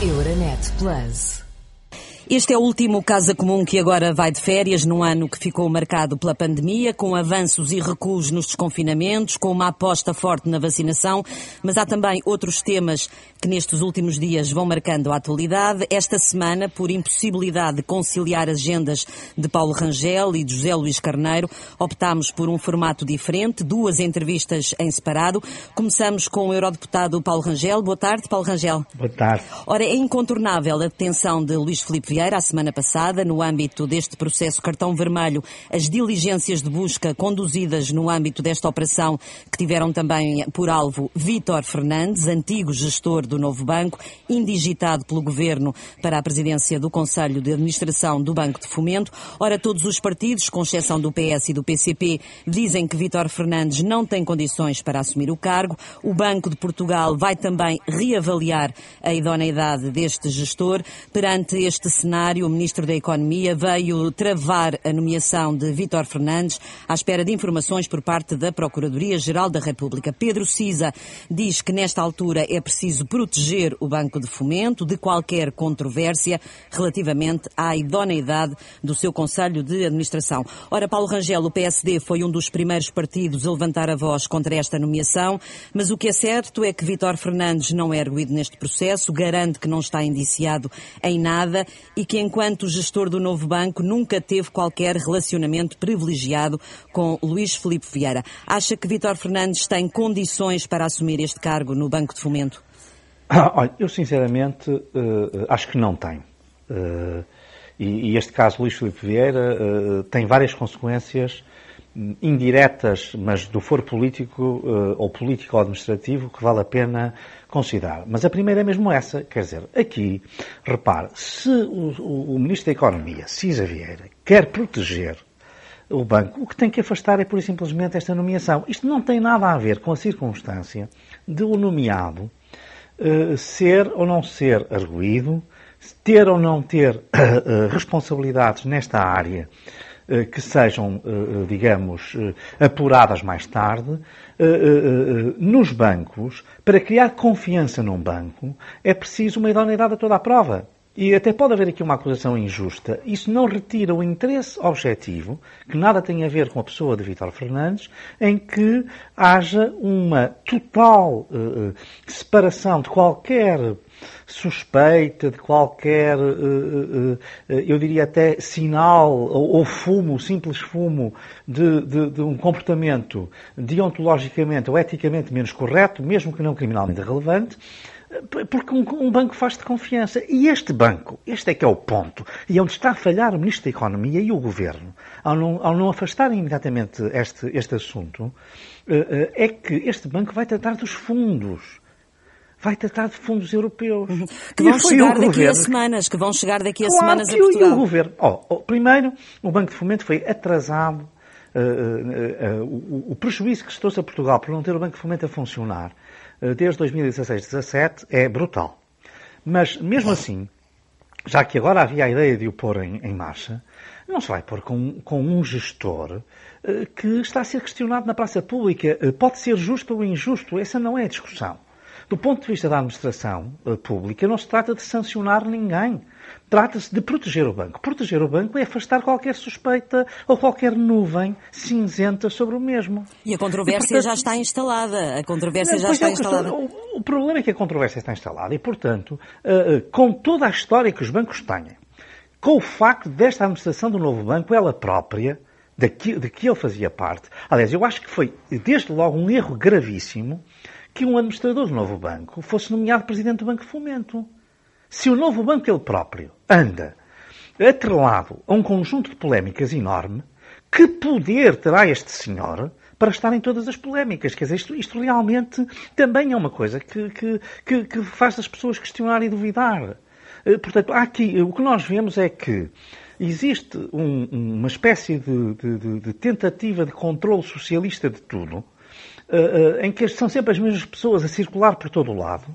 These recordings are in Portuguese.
Euronet Plus. Este é o último Casa Comum que agora vai de férias, num ano que ficou marcado pela pandemia, com avanços e recuos nos desconfinamentos, com uma aposta forte na vacinação, mas há também outros temas que nestes últimos dias vão marcando a atualidade. Esta semana, por impossibilidade de conciliar agendas de Paulo Rangel e de José Luís Carneiro, optámos por um formato diferente, duas entrevistas em separado. Começamos com o eurodeputado Paulo Rangel. Boa tarde, Paulo Rangel. Boa tarde. Ora, é incontornável a detenção de Luís Filipe Vieira a semana passada, no âmbito deste processo cartão vermelho, as diligências de busca conduzidas no âmbito desta operação, que tiveram também por alvo Vítor Fernandes, antigo gestor do Novo Banco, indigitado pelo Governo para a presidência do Conselho de Administração do Banco de Fomento. Ora, todos os partidos, com exceção do PS e do PCP, dizem que Vítor Fernandes não tem condições para assumir o cargo. O Banco de Portugal vai também reavaliar a idoneidade deste gestor perante este cenário o Ministro da Economia veio travar a nomeação de Vítor Fernandes à espera de informações por parte da Procuradoria-Geral da República. Pedro Cisa diz que nesta altura é preciso proteger o Banco de Fomento de qualquer controvérsia relativamente à idoneidade do seu Conselho de Administração. Ora, Paulo Rangel, o PSD foi um dos primeiros partidos a levantar a voz contra esta nomeação, mas o que é certo é que Vítor Fernandes não é erguido neste processo, garante que não está indiciado em nada e que, enquanto gestor do novo banco, nunca teve qualquer relacionamento privilegiado com Luís Filipe Vieira. Acha que Vítor Fernandes tem condições para assumir este cargo no Banco de Fomento? Ah, olha, eu sinceramente uh, acho que não tem. Uh, e, e, este caso, Luís Filipe Vieira, uh, tem várias consequências indiretas, mas do foro político uh, ou político-administrativo que vale a pena considerar. Mas a primeira é mesmo essa, quer dizer, aqui, repare, se o, o, o Ministro da Economia, Cisa Vieira, quer proteger o banco, o que tem que afastar é pura e simplesmente esta nomeação. Isto não tem nada a ver com a circunstância de o nomeado uh, ser ou não ser arguído, ter ou não ter uh, responsabilidades nesta área eh, que sejam, eh, eh, digamos, apuradas mais tarde, nos bancos, para criar confiança num banco, é preciso uma idoneidade a toda a prova. E até pode haver aqui uma acusação injusta. Isso não retira o interesse objetivo, que nada tem a ver com a pessoa de Vítor Fernandes, em que haja uma total uh, separação de qualquer suspeita de qualquer, eh, eu diria até sinal ou fumo, simples fumo de, de, de um comportamento deontologicamente ou eticamente menos correto, mesmo que não criminalmente relevante, porque um, um, banco faz de confiança. E este banco, este é que é o ponto, e onde está a falhar o Ministro da Economia e o Governo, ao não, ao não afastarem imediatamente este, este assunto, é que este banco vai tratar dos fundos vai tratar de fundos europeus. Uhum. Que vão chegar daqui governo, a semanas, que vão chegar daqui a claro, semanas a Portugal. E o governo, oh, oh, primeiro, o Banco de Fomento foi atrasado, uh, uh, uh, o, o, prejuízo que se trouxe a Portugal por não ter o Banco de Fomento a funcionar desde 2016-17 é brutal. Mas, mesmo assim, já que agora havia a ideia de o pôr em, em marcha, não se vai pôr com, com um gestor que está a ser questionado na praça pública. Pode ser justo ou injusto, essa não é a discussão. Do ponto de vista da administração uh, pública, não se trata de sancionar ninguém. Trata-se de proteger o banco. Proteger o banco é afastar qualquer suspeita ou qualquer nuvem cinzenta sobre o mesmo. E a controvérsia e, portanto, já está instalada. A controvérsia não, já está é, instalada. O, o, problema é que a controvérsia está instalada e, portanto, uh, com toda a história que os bancos têm, com o facto desta administração do novo banco, ela própria, de que, de que ele fazia parte, aliás, eu acho que foi desde logo um erro gravíssimo que um administrador do novo banco fosse nomeado presidente do Banco de Fomento. Se o novo banco ele próprio anda atrelado a um conjunto de polémicas enorme, que poder terá este senhor para estar em todas as polémicas? Quer dizer, isto, isto realmente também é uma coisa que, que, que, que faz as pessoas questionar e duvidar. Eh, portanto, aqui, o que nós vemos é que existe um, uma espécie de, de, de, tentativa de controle socialista de tudo, uh, em que são sempre as mesmas pessoas a circular por todo o lado.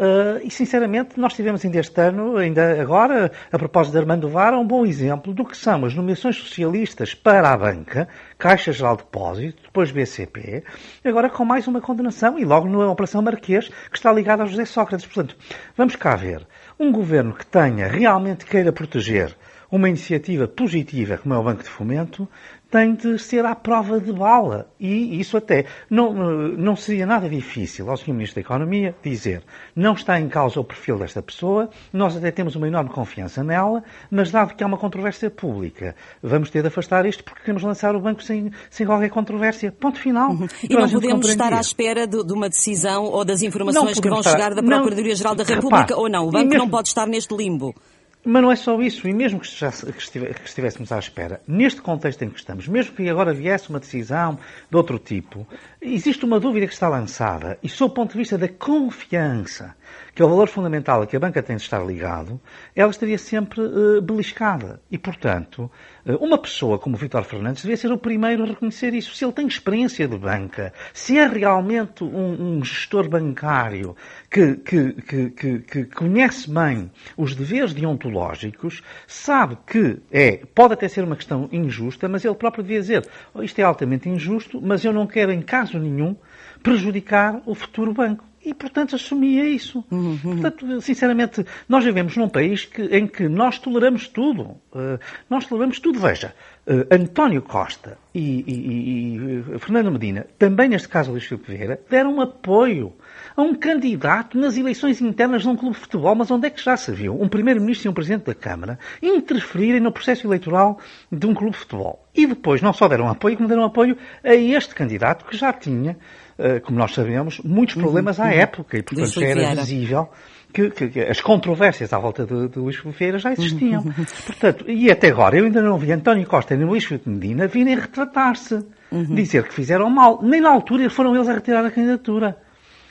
Uh, e, sinceramente, nós tivemos ainda este ano, ainda agora, a propósito de Armando Vara, um bom exemplo do que são as nomeações socialistas para a banca, Caixa Geral de Depósito, depois BCP, agora com mais uma condenação e logo na Operação Marquês, que está ligada a José Sócrates. Portanto, vamos cá ver. Um governo que tenha, realmente queira proteger uma iniciativa positiva como é o Banco de Fomento, tem de ser à prova de bala. E isso até não, não seria nada difícil ao Sr. Ministro da Economia dizer não está em causa o perfil desta pessoa, nós até temos uma enorme confiança nela, mas dado que há uma controvérsia pública, vamos ter de afastar isto porque queremos lançar o banco sem, sem qualquer controvérsia. Ponto final. Uhum. E não podemos estar à espera de, de, uma decisão ou das informações que vão estar... chegar da Procuradoria-Geral da República Repare, ou não. O banco mesmo... não pode estar neste limbo. Mas não é só isso, e mesmo que, estivéssemos à espera, neste contexto em que estamos, mesmo que agora viesse uma decisão de outro tipo, existe uma dúvida que está lançada, e sob o ponto de vista da confiança que é o valor fundamental a que a banca tem de estar ligado, ela estaria sempre uh, beliscada. E, portanto, uh, uma pessoa como o Vítor Fernandes devia ser o primeiro a reconhecer isso. Se ele tem experiência de banca, se é realmente um, um gestor bancário que, que, que, que, conhece bem os deveres deontológicos, sabe que é, pode até ser uma questão injusta, mas ele próprio devia dizer, oh, isto é altamente injusto, mas eu não quero em caso nenhum prejudicar o futuro banco e, portanto, assumia isso. Uhum. Portanto, sinceramente, nós vivemos num país que, em que nós toleramos tudo. Uh, nós toleramos tudo. Veja, uh, António Costa e, e, e, e, Fernando Medina, também neste caso Luís Filipe Vieira, deram apoio a um candidato nas eleições internas de um clube de futebol. Mas onde é que já se viu um primeiro-ministro e um presidente da Câmara interferirem no processo eleitoral de um clube de futebol? E depois não só deram apoio, como deram apoio a este candidato que já tinha eh, como nós sabemos, muitos uhum, problemas uhum, à uhum. época e, portanto, já era visível que, que, que, as controvérsias à volta de, de Luís Filipe Vieira já existiam. Uhum, portanto, e até agora, eu ainda não vi António Costa nem Luís Filipe Medina virem retratar-se, uhum. dizer que fizeram mal. Nem na altura foram eles a retirar a candidatura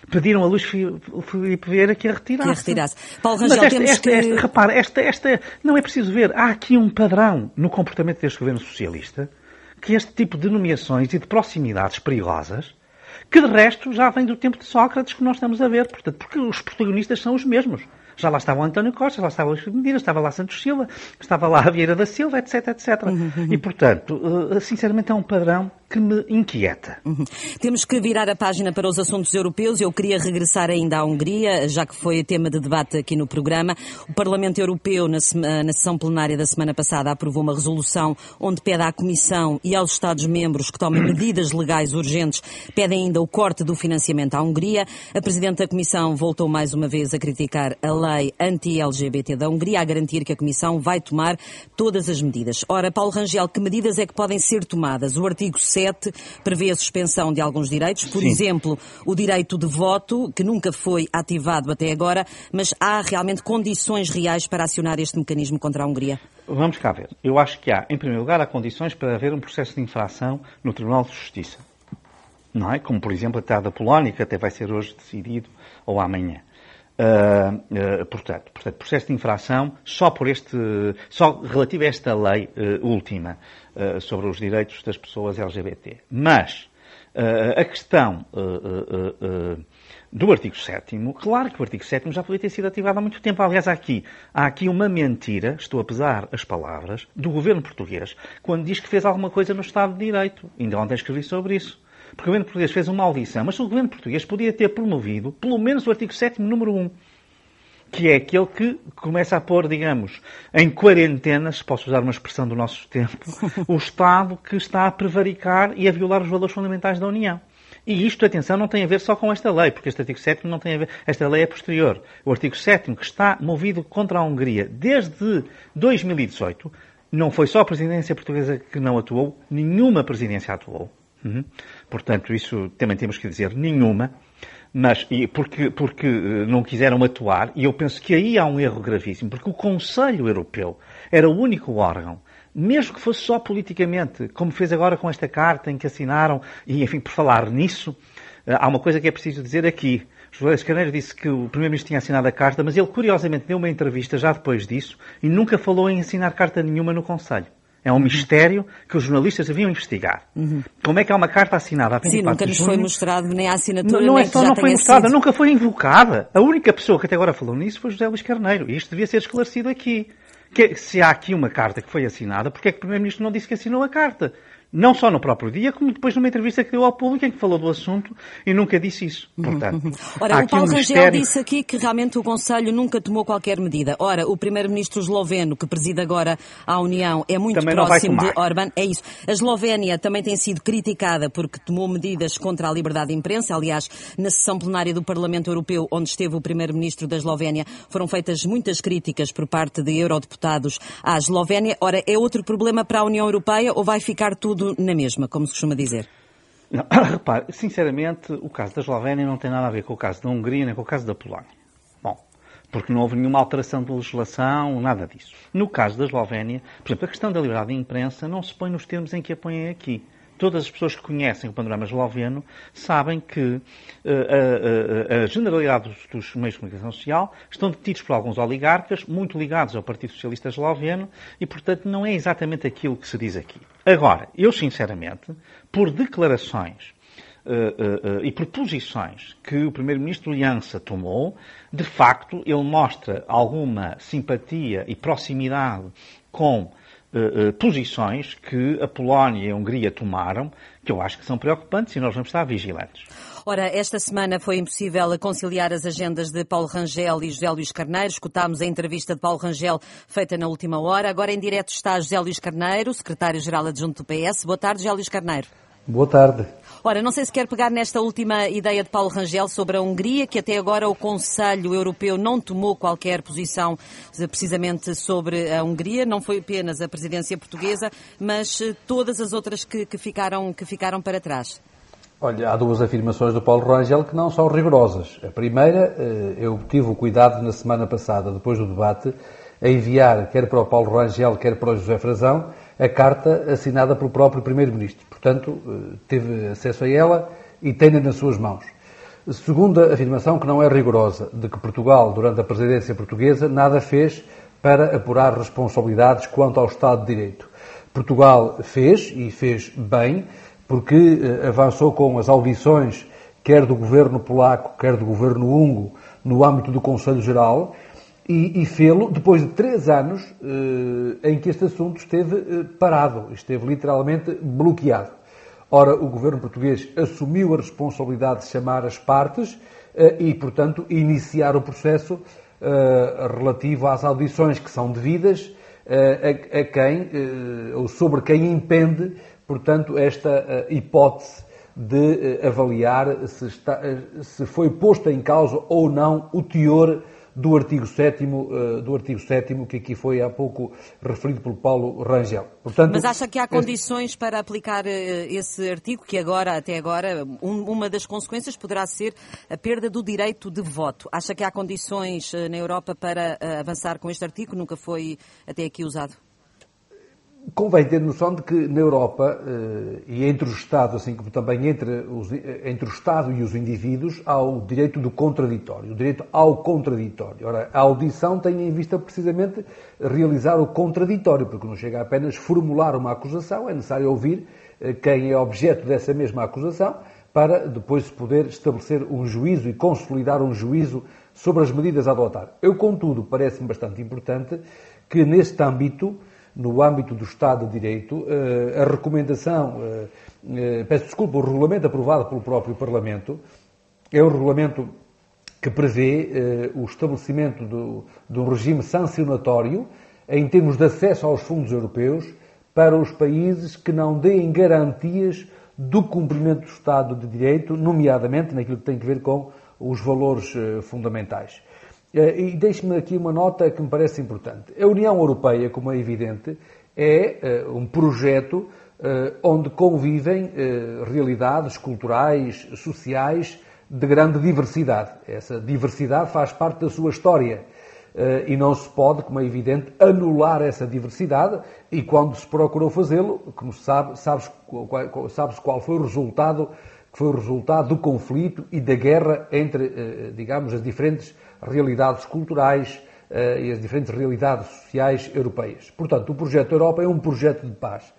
pediram a Luís Filipe Vieira que a retirasse. Que a retirasse. Paulo Rangel, esta, temos esta, que... Esta, repara, esta, esta, não é preciso ver. Há aqui um padrão no comportamento deste governo socialista que este tipo de nomeações e de proximidades perigosas que de resto já vem do tempo de Sócrates que nós estamos a ver, portanto, porque os protagonistas são os mesmos. Já lá estava o António Costa, já lá estava o Luís Medina, estava lá Santos Silva, estava lá a Vieira da Silva, etc, etc. Uhum, uhum. E, portanto, eh, sinceramente é um padrão que me inquieta. Uhum. Temos que virar a página para os assuntos europeus. Eu queria regressar ainda à Hungria, já que foi tema de debate aqui no programa. O Parlamento Europeu, na, na sessão plenária da semana passada, aprovou uma resolução onde pede à Comissão e aos Estados-membros que tomem medidas legais urgentes, pede ainda o corte do financiamento à Hungria. A Presidente da Comissão voltou mais uma vez a criticar a lei anti-LGBT da Hungria, a garantir que a Comissão vai tomar todas as medidas. Ora, Paulo Rangel, que medidas é que podem ser tomadas? O artigo 7 prevê a suspensão de alguns direitos, por Sim. exemplo, o direito de voto, que nunca foi ativado até agora, mas há realmente condições reais para acionar este mecanismo contra a Hungria? Vamos cá ver. Eu acho que há, em primeiro lugar, há condições para haver um processo de infração no Tribunal de Justiça. Não é? Como, por exemplo, até a da Polónia, que até vai ser hoje decidido, ou amanhã. Uh, uh, portanto, portanto, processo de infração só por este, só relativo a esta lei uh, última sobre os direitos das pessoas LGBT. Mas a questão do artigo 7 claro que o artigo 7 já podia ter sido ativado há muito tempo. Aliás, há aqui, há aqui uma mentira, estou a pesar as palavras, do governo português, quando diz que fez alguma coisa no Estado de Direito. Ainda ontem escrevi sobre isso porque o governo português fez uma audição, mas o governo português podia ter promovido pelo menos o artigo 7 número 1, que é aquele que começa a pôr, digamos, em quarentena, se posso usar uma expressão do nosso tempo, o Estado que está a prevaricar e a violar os valores fundamentais da União. E isto, atenção, não tem a ver só com esta lei, porque este artigo 7 não tem a ver. Esta lei é posterior. O artigo 7 que está movido contra a Hungria desde 2018, não foi só a presidência portuguesa que não atuou, nenhuma presidência atuou. Uhum. Portanto, isso também temos que dizer nenhuma, mas porque, porque eh, não quiseram atuar, e eu penso que aí há um erro gravíssimo, porque o Conselho Europeu era o único órgão, mesmo que fosse só politicamente, como fez agora com esta carta em que assinaram, e enfim, por falar nisso, eh, há uma coisa que é preciso dizer aqui. José Escaneiro disse que o Primeiro-Ministro tinha assinado a carta, mas ele curiosamente deu uma entrevista já depois disso e nunca falou em assinar carta nenhuma no Conselho. É um mistério que os jornalistas deviam investigar. Uhum. Como é que há uma carta assinada a 24 Sim, nunca nos foi mostrado nem a assinatura, não, não é só não foi mostrada, sido... nunca foi invocada. A única pessoa que até agora falou nisso foi José Luís Carneiro. E isto devia ser esclarecido aqui. Que, se há aqui uma carta que foi assinada, porque é que o Primeiro-Ministro não disse que assinou a carta? Não só no próprio dia, como depois numa entrevista que deu ao público em que falou do assunto e nunca disse isso. Uhum, Portanto, uhum. Ora, o Paulo um Rangel mistério... disse aqui que realmente o Conselho nunca tomou qualquer medida. Ora, o primeiro-ministro esloveno, que preside agora a União, é muito também próximo de Orban. É isso. A Eslovénia também tem sido criticada porque tomou medidas contra a liberdade de imprensa. Aliás, na sessão plenária do Parlamento Europeu, onde esteve o primeiro-ministro da Eslovénia, foram feitas muitas críticas por parte de eurodeputados à Eslovénia. Ora, é outro problema para a União Europeia ou vai ficar tudo tudo na mesma, como se costuma dizer? Não, repare, sinceramente, o caso da Eslovénia não tem nada a ver com o caso da Hungria nem com o caso da Polónia. Bom, porque não houve nenhuma alteração de legislação, nada disso. No caso da Eslovénia, por exemplo, a questão da liberdade de imprensa não se põe nos termos em que a põem aqui todas as pessoas que conhecem o panorama esloveno sabem que a, a, a, generalidade dos, dos, meios de comunicação social estão detidos por alguns oligarcas muito ligados ao Partido Socialista Esloveno e, portanto, não é exatamente aquilo que se diz aqui. Agora, eu sinceramente, por declarações Uh, uh, uh, e por posições que o Primeiro-Ministro Jansa tomou, de facto, ele mostra alguma simpatia e proximidade com uh, posições que a Polónia e a Hungria tomaram, que eu acho que são preocupantes e nós vamos estar vigilantes. Ora, esta semana foi impossível conciliar as agendas de Paulo Rangel e José Luís Carneiro. Escutámos a entrevista de Paulo Rangel feita na última hora. Agora em direto está José Luís Carneiro, secretário-geral adjunto do PS. Boa tarde, José Luís Carneiro. Boa tarde. Ora, não sei se quer pegar nesta última ideia de Paulo Rangel sobre a Hungria, que até agora o Conselho Europeu não tomou qualquer posição eh, precisamente sobre a Hungria. Não foi apenas a presidência portuguesa, mas eh, todas as outras que, que ficaram, que ficaram para trás. Olha, há duas afirmações do Paulo Rangel que não são rigorosas. A primeira, eh, eu tive o cuidado na semana passada, depois do debate, a enviar, quer para o Paulo Rangel, quer para o José Frazão, a carta assinada pelo próprio Primeiro-Ministro. Portanto, eh, teve acesso a ela e tem-na nas suas mãos. Segunda afirmação, que não é rigorosa, de que Portugal, durante a presidência portuguesa, nada fez para apurar responsabilidades quanto ao Estado de Direito. Portugal fez, e fez bem, porque eh, avançou com as audições, quer do governo polaco, quer do governo húngaro, no âmbito do Conselho Geral, e, e fê-lo depois de três anos eh, em que este assunto esteve eh, parado, esteve literalmente bloqueado. Ora, o governo português assumiu a responsabilidade de chamar as partes eh, e, portanto, iniciar o processo relativo às audições que são devidas a, a quem, ou sobre quem impende, portanto, esta hipótese de avaliar se, está, se foi posto em causa ou não o teor do artigo 7 uh, do artigo 7 que aqui foi há pouco referido pelo Paulo Rangel. Portanto, Mas acha que há condições para aplicar uh, esse artigo que agora, até agora, um, uma das consequências poderá ser a perda do direito de voto. Acha que há condições uh, na Europa para avançar com este artigo? Nunca foi até aqui usado? Convém ter noção de que na Europa, eh, e entre os Estados, assim como também entre, os, entre o Estado e os indivíduos, há o direito do contraditório, o direito ao contraditório. Ora, a audição tem em vista precisamente realizar o contraditório, porque não chega apenas formular uma acusação, é necessário ouvir eh, quem é objeto dessa mesma acusação, para depois se poder estabelecer um juízo e consolidar um juízo sobre as medidas a adotar. Eu, contudo, parece-me bastante importante que neste âmbito no âmbito do Estado de Direito, eh, a recomendação, eh, eh, peço desculpa, o regulamento aprovado pelo próprio Parlamento, é o regulamento que prevê o estabelecimento do, de um regime sancionatório em termos de acesso aos fundos europeus para os países que não deem garantias do cumprimento do Estado de Direito, nomeadamente naquilo que tem a ver com os valores fundamentais. Eh, e deixe-me aqui uma nota que me parece importante. A União Europeia, como é evidente, é eh, um projeto eh, onde convivem realidades culturais, sociais de grande diversidade. Essa diversidade faz parte da sua história e não se pode, como é evidente, anular essa diversidade e quando se procurou fazê-lo, como se sabe, sabe-se qual foi o resultado, que foi o resultado do conflito e da guerra entre, digamos, as diferentes realidades culturais, e as diferentes realidades sociais europeias. Portanto, o projeto Europa é um projeto de paz.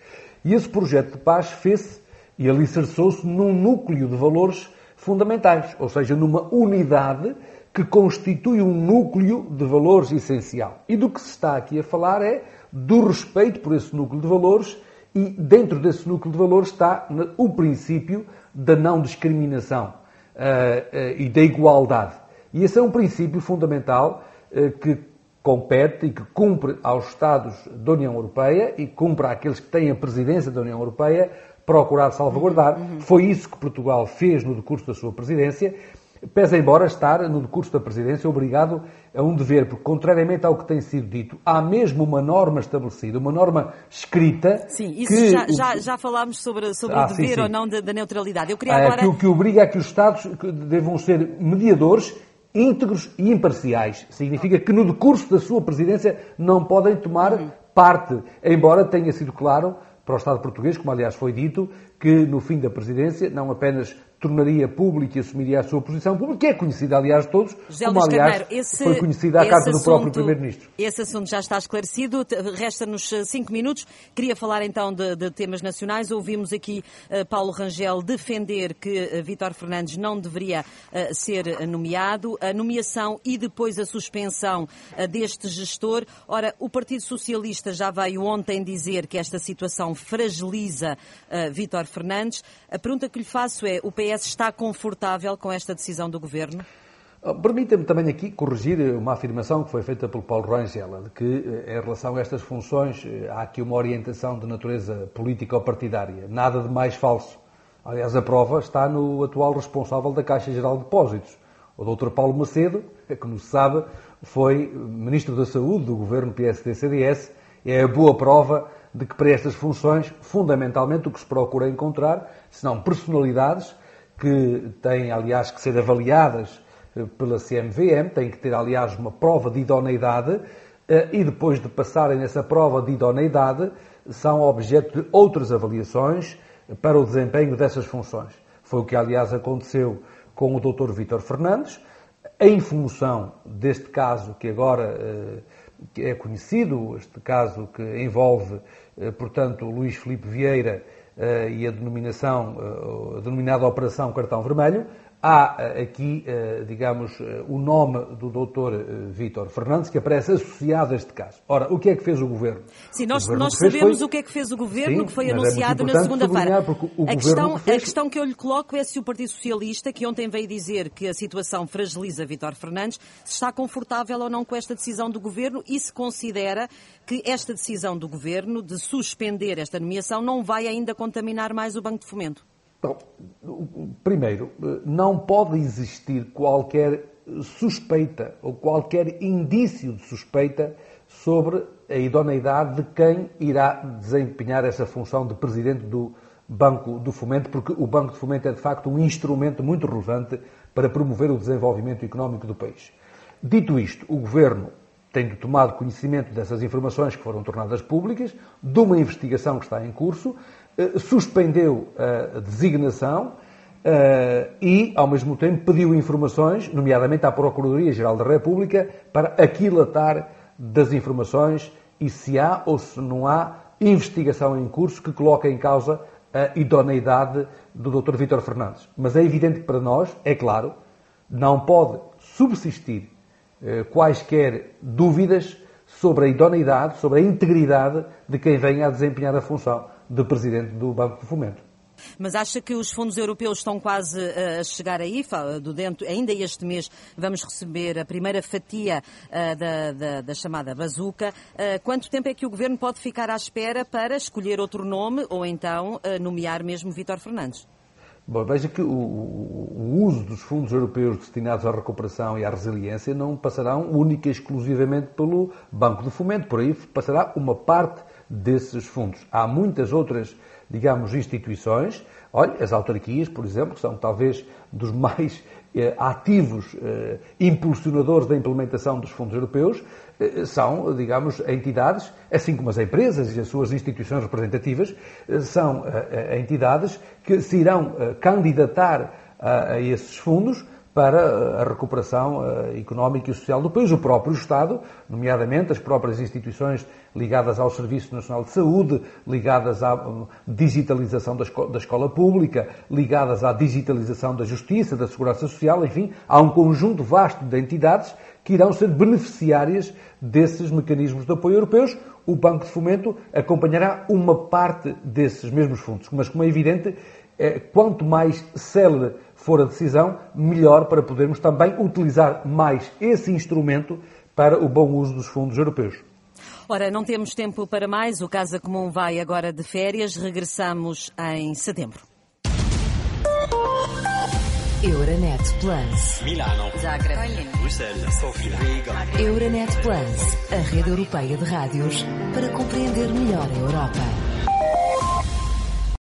E esse projeto de paz fez-se e alicerçou-se num núcleo de valores fundamentais, ou seja, numa unidade que constitui um núcleo de valores essencial. E do que se está aqui a falar é do respeito por esse núcleo de valores e dentro desse núcleo de valores está o princípio da não discriminação uh, uh, e da igualdade. E esse é um princípio fundamental uh, que compete e que cumpre aos Estados da União Europeia e cumpre àqueles que têm a presidência da União Europeia procurar salvaguardar. Uhum. Foi isso que Portugal fez no decurso da sua presidência pese embora estar no decurso da presidência obrigado a um dever, porque contrariamente ao que tem sido dito, há mesmo uma norma estabelecida, uma norma escrita. Sim, isso que já, já, já, falámos sobre, sobre ah, o dever sim, sim. ou não da, da, neutralidade. Eu queria ah, agora. Que, que obriga a que os Estados devam ser mediadores íntegros e imparciais. Significa que no decurso da sua presidência não podem tomar uhum. parte, embora tenha sido claro para o Estado português, como aliás foi dito, que no fim da presidência não apenas tornaria público e assumiria a sua posição pública, que é conhecida, aliás, de todos, José como, aliás, Carneiro, esse, foi conhecida a carta assunto, do próprio Primeiro-Ministro. Esse assunto já está esclarecido. Resta-nos eh, cinco minutos. Queria falar, então, de, de temas nacionais. Ouvimos aqui uh, Paulo Rangel defender que uh, Vítor Fernandes não deveria uh, ser nomeado. A nomeação e depois a suspensão deste gestor. Ora, o Partido Socialista já veio ontem dizer que esta situação fragiliza Vítor Fernandes. A pergunta que lhe faço é, o PS Está confortável com esta decisão do Governo? Ah, permita-me também aqui corrigir uma afirmação que foi feita pelo Paulo Rangel, de que eh, em relação a estas funções eh, há aqui uma orientação de natureza política ou partidária. Nada de mais falso. Aliás, a prova está no atual responsável da Caixa Geral de Depósitos, o Dr. Paulo Macedo, que, como se sabe, foi Ministro da Saúde do governo PSD-CDS. É a boa prova de que para estas funções, fundamentalmente, o que se procura encontrar, são personalidades que têm, aliás, que ser avaliadas eh, pela CMVM, têm que ter, aliás, uma prova de idoneidade eh, e depois de passarem nessa prova de idoneidade, são objeto de outras avaliações para o desempenho dessas funções. Foi o que, aliás, aconteceu com o Dr. Vítor Fernandes, em função deste caso que agora eh, é conhecido, este caso que envolve, portanto, Luís Filipe Vieira e a denominação, uh, a denominada Operação Cartão Vermelho, há uh, aqui, digamos, o nome do Dr. Vítor Fernandes, que aparece associado a este caso. Ora, o que é que fez o Governo? Sim, nós, nós sabemos foi... o que é que fez o Governo, Sim, que foi é anunciado é na segunda-feira. A, questão, que fez... a questão que eu lhe coloco é se o Partido Socialista, que ontem veio dizer que a situação fragiliza Vítor Fernandes, se está confortável ou não com esta decisão do Governo e se considera que esta decisão do Governo de suspender esta nomeação não vai ainda contaminar mais o Banco de Fomento? Bom, primeiro, não pode existir qualquer suspeita ou qualquer indício de suspeita sobre a idoneidade de quem irá desempenhar essa função de presidente do Banco do Fomento, porque o Banco de Fomento é de facto um instrumento muito relevante para promover o desenvolvimento económico do país. Dito isto, o Governo tendo tomado conhecimento dessas informações que foram tornadas públicas, de uma investigação que está em curso, eh, suspendeu a designação eh, e, ao mesmo tempo, pediu informações, nomeadamente à Procuradoria-Geral da República, para aquilatar das informações e se há ou se não há investigação em curso que coloque em causa a idoneidade do Dr. Vítor Fernandes. Mas é evidente que para nós, é claro, não pode subsistir eh, quaisquer dúvidas sobre a idoneidade, sobre a integridade de quem venha a desempenhar a função de Presidente do Banco de Fomento. Mas acha que os fundos europeus estão quase eh, a chegar aí? Do dentro, ainda este mês vamos receber a primeira fatia uh, da, da, da, chamada bazuca. Uh, quanto tempo é que o Governo pode ficar à espera para escolher outro nome ou então nomear mesmo Vítor Fernandes? Bom, veja que o, o, uso dos fundos europeus destinados à recuperação e à resiliência não passarão única e exclusivamente pelo Banco de Fomento, por aí passará uma parte desses fundos. Há muitas outras, digamos, instituições, olha, as autarquias, por exemplo, que são talvez dos mais eh, ativos eh, impulsionadores da implementação dos fundos europeus, eh, são, digamos, entidades, assim como as empresas e as suas instituições representativas, eh, são eh, entidades que se irão candidatar a, esses fundos para a recuperação económica e social do país. O próprio Estado, nomeadamente as próprias instituições ligadas ao Serviço Nacional de Saúde, ligadas à digitalização da escola pública, ligadas à digitalização da justiça, da segurança social, enfim, há um conjunto vasto de entidades que irão ser beneficiárias desses mecanismos de apoio europeus. O Banco de Fomento acompanhará uma parte desses mesmos fundos, mas, como é evidente, é, quanto mais célere for a decisão, melhor para podermos também utilizar mais esse instrumento para o bom uso dos fundos europeus. Ora, não temos tempo para mais. O Casa Comum vai agora de férias. Regressamos em setembro. Euronet Plus. Milano. Zagreb. Bruxelas. Sofia. Riga. Euronet Plus, a rede europeia de rádios para compreender melhor a Europa.